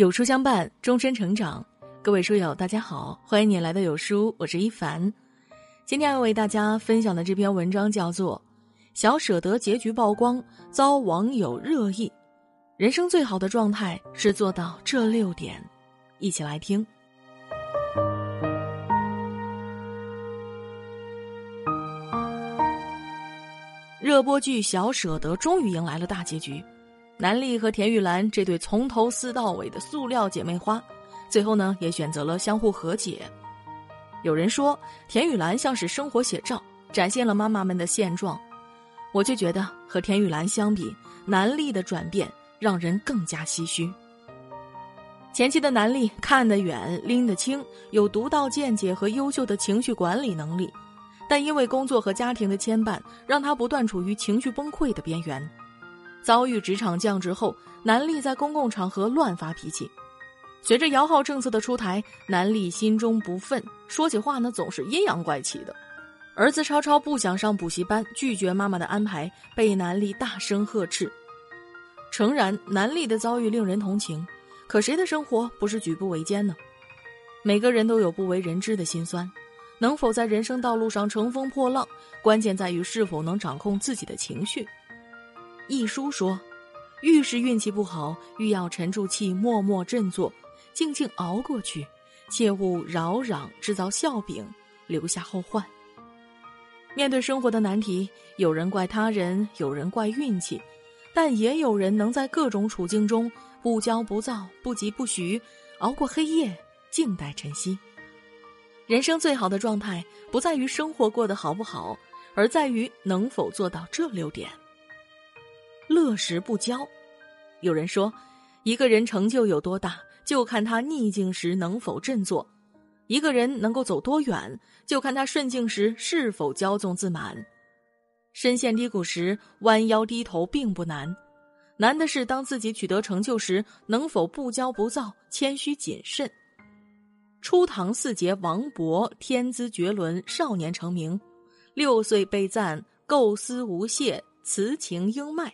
有书相伴，终身成长。各位书友，大家好，欢迎你来到有书，我是一凡。今天要为大家分享的这篇文章叫做《小舍得结局曝光，遭网友热议》。人生最好的状态是做到这六点，一起来听。热播剧《小舍得》终于迎来了大结局。南丽和田玉兰这对从头撕到尾的塑料姐妹花，最后呢也选择了相互和解。有人说田玉兰像是生活写照，展现了妈妈们的现状，我就觉得和田玉兰相比，南丽的转变让人更加唏嘘。前期的南丽看得远，拎得清，有独到见解和优秀的情绪管理能力，但因为工作和家庭的牵绊，让她不断处于情绪崩溃的边缘。遭遇职场降职后，南丽在公共场合乱发脾气。随着摇号政策的出台，南丽心中不忿，说起话呢总是阴阳怪气的。儿子超超不想上补习班，拒绝妈妈的安排，被南丽大声呵斥。诚然，南丽的遭遇令人同情，可谁的生活不是举步维艰呢？每个人都有不为人知的辛酸，能否在人生道路上乘风破浪，关键在于是否能掌控自己的情绪。一书说：“愈是运气不好，愈要沉住气，默默振作，静静熬过去，切勿扰攘，制造笑柄，留下后患。”面对生活的难题，有人怪他人，有人怪运气，但也有人能在各种处境中不骄不躁，不急不徐，熬过黑夜，静待晨曦。人生最好的状态，不在于生活过得好不好，而在于能否做到这六点。乐时不骄，有人说，一个人成就有多大，就看他逆境时能否振作；一个人能够走多远，就看他顺境时是否骄纵自满。深陷低谷时，弯腰低头并不难，难的是当自己取得成就时，能否不骄不躁，谦虚谨慎。初唐四杰王勃天资绝伦，少年成名，六岁被赞构思无懈，词情英迈。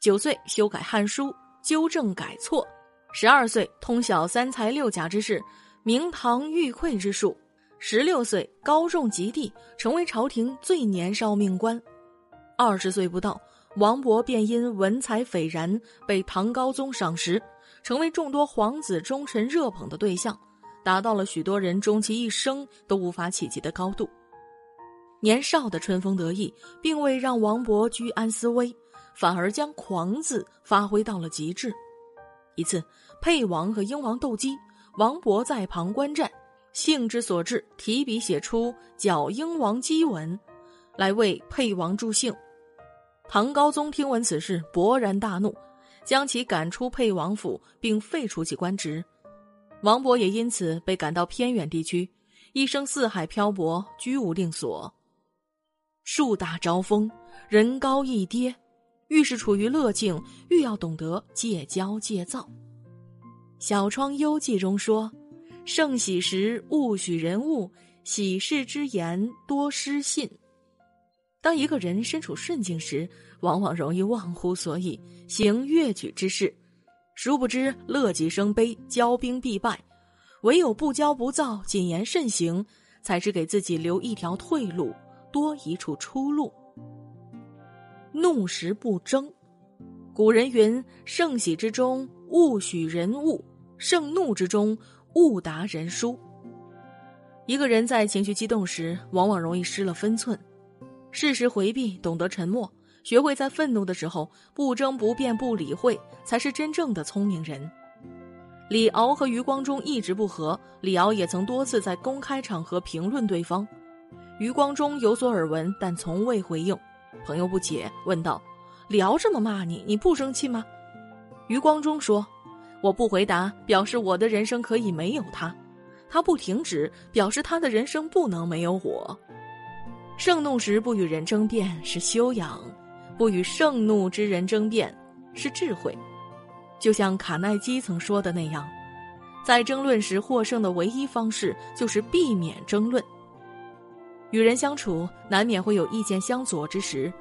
九岁修改《汉书》，纠正改错；十二岁通晓三才六甲之事，明堂玉匮之术；十六岁高中及第，成为朝廷最年少命官；二十岁不到，王勃便因文采斐然被唐高宗赏识，成为众多皇子忠臣热捧的对象，达到了许多人终其一生都无法企及的高度。年少的春风得意，并未让王勃居安思危。反而将“狂”字发挥到了极致。一次，沛王和英王斗鸡，王勃在旁观战，兴之所至，提笔写出“剿英王鸡文”，来为沛王助兴。唐高宗听闻此事，勃然大怒，将其赶出沛王府，并废除其官职。王勃也因此被赶到偏远地区，一生四海漂泊，居无定所。树大招风，人高易跌。愈是处于乐境，愈要懂得戒骄戒躁。《小窗幽记》中说：“盛喜时勿许人物，喜事之言多失信。”当一个人身处顺境时，往往容易忘乎所以，行越矩之事，殊不知乐极生悲，骄兵必败。唯有不骄不躁，谨言慎行，才是给自己留一条退路，多一处出路。怒时不争，古人云：“盛喜之中勿许人误，盛怒之中勿达人疏。”一个人在情绪激动时，往往容易失了分寸，适时回避，懂得沉默，学会在愤怒的时候不争不辩不理会，才是真正的聪明人。李敖和余光中一直不和，李敖也曾多次在公开场合评论对方，余光中有所耳闻，但从未回应。朋友不解，问道：“李敖这么骂你，你不生气吗？”余光中说：“我不回答，表示我的人生可以没有他；他不停止，表示他的人生不能没有我。盛怒时不与人争辩是修养，不与盛怒之人争辩是智慧。就像卡耐基曾说的那样，在争论时获胜的唯一方式就是避免争论。”与人相处，难免会有意见相左之时，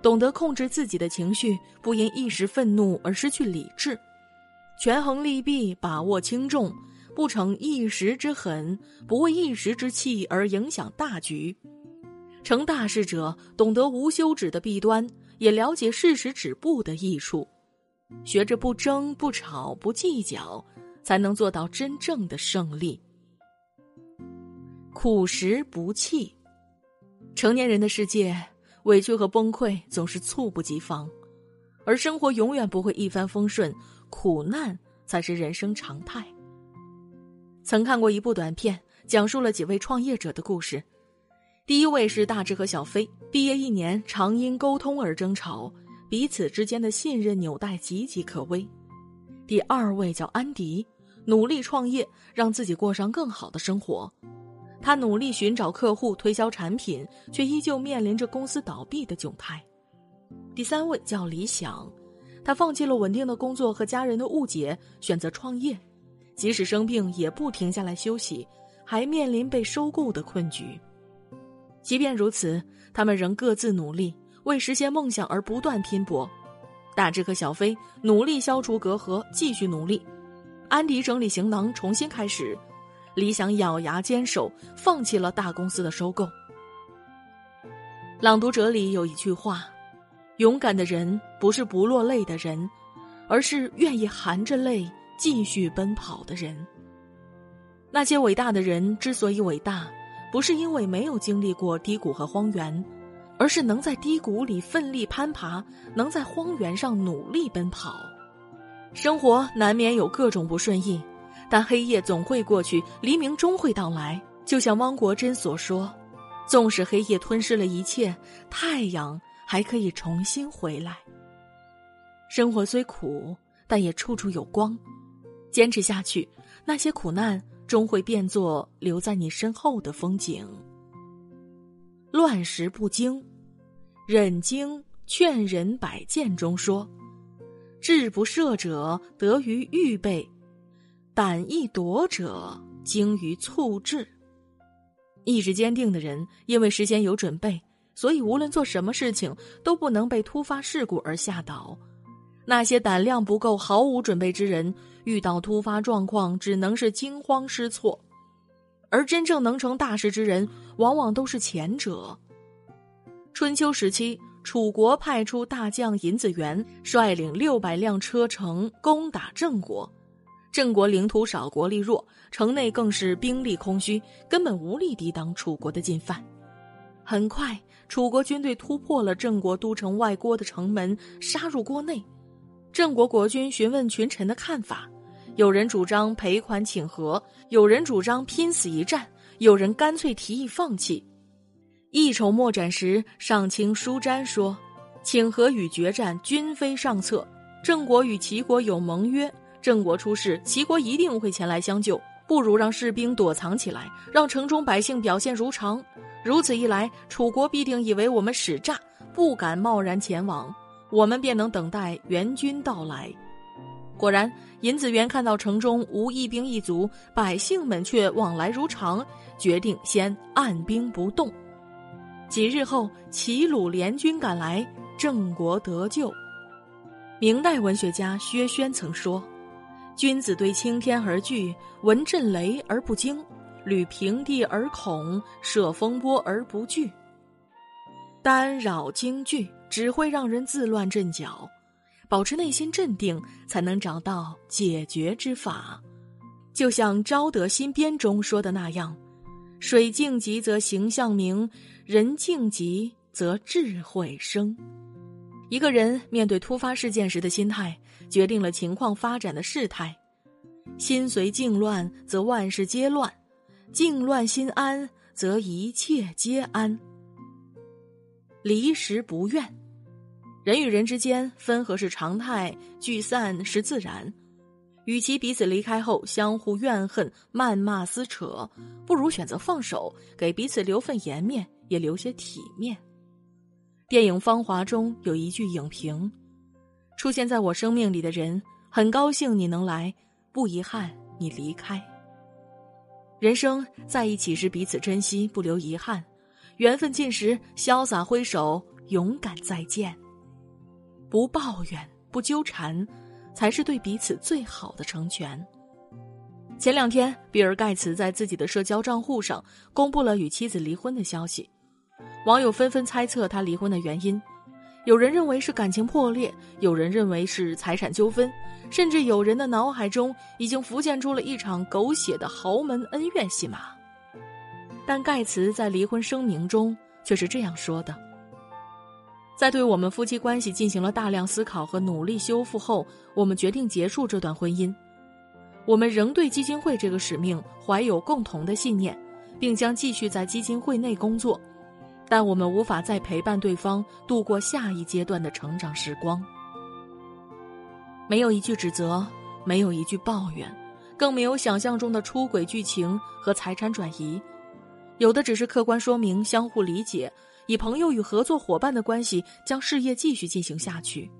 懂得控制自己的情绪，不因一时愤怒而失去理智。权衡利弊，把握轻重，不逞一时之狠，不为一时之气而影响大局。成大事者懂得无休止的弊端，也了解适时止步的益处，学着不争、不吵、不计较，才能做到真正的胜利。苦时不弃，成年人的世界，委屈和崩溃总是猝不及防，而生活永远不会一帆风顺，苦难才是人生常态。曾看过一部短片，讲述了几位创业者的故事。第一位是大志和小飞，毕业一年，常因沟通而争吵，彼此之间的信任纽带岌岌可危。第二位叫安迪，努力创业，让自己过上更好的生活。他努力寻找客户，推销产品，却依旧面临着公司倒闭的窘态。第三位叫李想，他放弃了稳定的工作和家人的误解，选择创业，即使生病也不停下来休息，还面临被收购的困局。即便如此，他们仍各自努力，为实现梦想而不断拼搏。大志和小飞努力消除隔阂，继续努力；安迪整理行囊，重新开始；理想咬牙坚守，放弃了大公司的收购。朗读者里有一句话：“勇敢的人不是不落泪的人，而是愿意含着泪继续奔跑的人。”那些伟大的人之所以伟大。不是因为没有经历过低谷和荒原，而是能在低谷里奋力攀爬，能在荒原上努力奔跑。生活难免有各种不顺意，但黑夜总会过去，黎明终会到来。就像汪国真所说：“纵使黑夜吞噬了一切，太阳还可以重新回来。”生活虽苦，但也处处有光。坚持下去，那些苦难。终会变作留在你身后的风景。乱石不惊，忍经劝人百谏中说：“志不赦者得于预备，胆易夺者精于促志。”意志坚定的人，因为事先有准备，所以无论做什么事情都不能被突发事故而吓倒。那些胆量不够、毫无准备之人。遇到突发状况，只能是惊慌失措，而真正能成大事之人，往往都是前者。春秋时期，楚国派出大将尹子元，率领六百辆车乘攻打郑国。郑国领土少，国力弱，城内更是兵力空虚，根本无力抵挡楚国的进犯。很快，楚国军队突破了郑国都城外郭的城门，杀入郭内。郑国国君询问群臣的看法。有人主张赔款请和，有人主张拼死一战，有人干脆提议放弃。一筹莫展时，上卿舒詹说：“请和与决战均非上策。郑国与齐国有盟约，郑国出事，齐国一定会前来相救。不如让士兵躲藏起来，让城中百姓表现如常。如此一来，楚国必定以为我们使诈，不敢贸然前往，我们便能等待援军到来。”果然，尹子元看到城中无一兵一卒，百姓们却往来如常，决定先按兵不动。几日后，齐鲁联军赶来，郑国得救。明代文学家薛轩曾说：“君子对青天而惧，闻震雷而不惊，履平地而恐，涉风波而不惧。单扰惊惧，只会让人自乱阵脚。”保持内心镇定，才能找到解决之法。就像《昭德新编》中说的那样：“水静极则形象明，人静极则智慧生。”一个人面对突发事件时的心态，决定了情况发展的事态。心随境乱，则万事皆乱；境乱心安，则一切皆安。离时不怨。人与人之间分合是常态，聚散是自然。与其彼此离开后相互怨恨、谩骂、撕扯，不如选择放手，给彼此留份颜面，也留些体面。电影《芳华》中有一句影评：“出现在我生命里的人，很高兴你能来，不遗憾你离开。”人生在一起时彼此珍惜，不留遗憾；缘分尽时，潇洒挥手，勇敢再见。不抱怨，不纠缠，才是对彼此最好的成全。前两天，比尔·盖茨在自己的社交账户上公布了与妻子离婚的消息，网友纷纷猜测他离婚的原因。有人认为是感情破裂，有人认为是财产纠纷，甚至有人的脑海中已经浮现出了一场狗血的豪门恩怨戏码。但盖茨在离婚声明中却是这样说的：“在对我们夫妻关系进行了大量思考和努力修复后，我们决定结束这段婚姻。我们仍对基金会这个使命怀有共同的信念，并将继续在基金会内工作。”但我们无法再陪伴对方度过下一阶段的成长时光。没有一句指责，没有一句抱怨，更没有想象中的出轨剧情和财产转移，有的只是客观说明相互理解，以朋友与合作伙伴的关系将事业继续进行下去。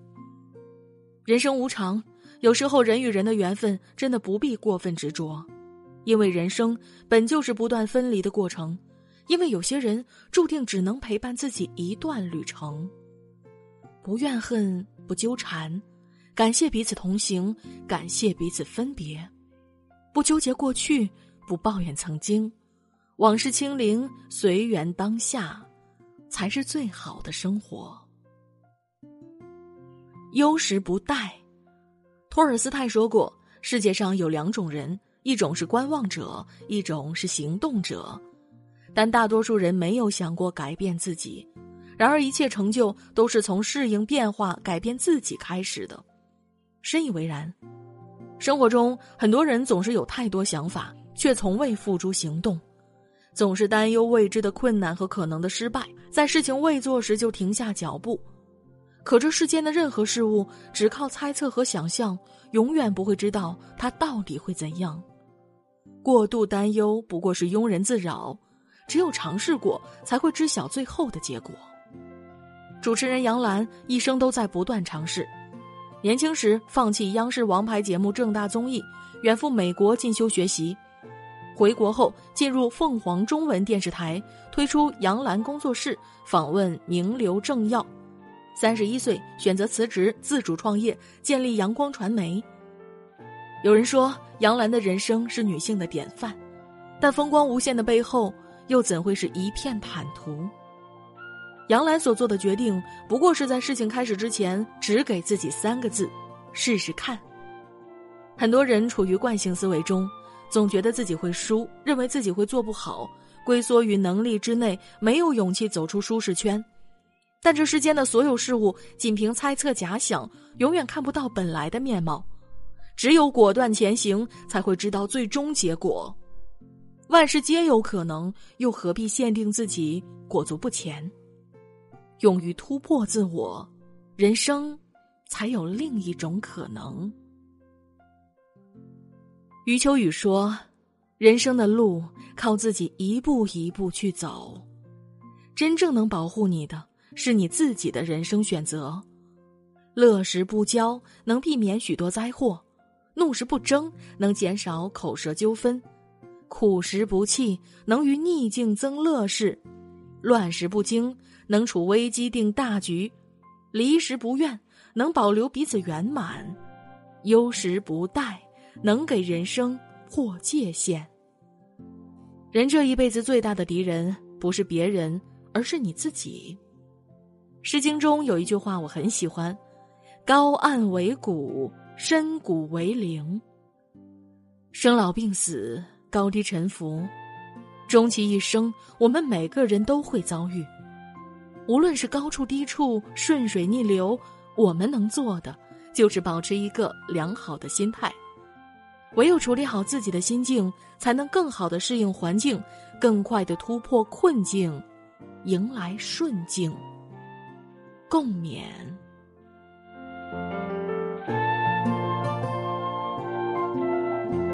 人生无常，有时候人与人的缘分真的不必过分执着，因为人生本就是不断分离的过程。因为有些人注定只能陪伴自己一段旅程，不怨恨，不纠缠，感谢彼此同行，感谢彼此分别，不纠结过去，不抱怨曾经，往事清零，随缘当下，才是最好的生活。忧时不待，托尔斯泰说过：世界上有两种人，一种是观望者，一种是行动者。但大多数人没有想过改变自己，然而一切成就都是从适应变化、改变自己开始的，深以为然。生活中，很多人总是有太多想法，却从未付诸行动，总是担忧未知的困难和可能的失败，在事情未做时就停下脚步。可这世间的任何事物，只靠猜测和想象，永远不会知道它到底会怎样。过度担忧不过是庸人自扰。只有尝试过，才会知晓最后的结果。主持人杨澜一生都在不断尝试，年轻时放弃央视王牌节目正大综艺，远赴美国进修学习，回国后进入凤凰中文电视台，推出杨澜工作室，访问名流政要。三十一岁选择辞职，自主创业，建立阳光传媒。有人说杨澜的人生是女性的典范，但风光无限的背后。又怎会是一片坦途？杨澜所做的决定，不过是在事情开始之前，只给自己三个字：试试看。很多人处于惯性思维中，总觉得自己会输，认为自己会做不好，龟缩于能力之内，没有勇气走出舒适圈。但这世间的所有事物，仅凭猜测假想，永远看不到本来的面貌。只有果断前行，才会知道最终结果。万事皆有可能，又何必限定自己裹足不前？勇于突破自我，人生才有另一种可能。余秋雨说：“人生的路靠自己一步一步去走，真正能保护你的是你自己的人生选择。乐时不骄，能避免许多灾祸；怒时不争，能减少口舌纠纷。”苦时不弃，能于逆境增乐事；乱时不惊，能处危机定大局；离时不怨，能保留彼此圆满；忧时不怠，能给人生破界限。人这一辈子最大的敌人，不是别人，而是你自己。《诗经》中有一句话我很喜欢：“高岸为谷，深谷为陵。”生老病死。高低沉浮，终其一生，我们每个人都会遭遇。无论是高处低处、顺水逆流，我们能做的就是保持一个良好的心态。唯有处理好自己的心境，才能更好的适应环境，更快的突破困境，迎来顺境。共勉。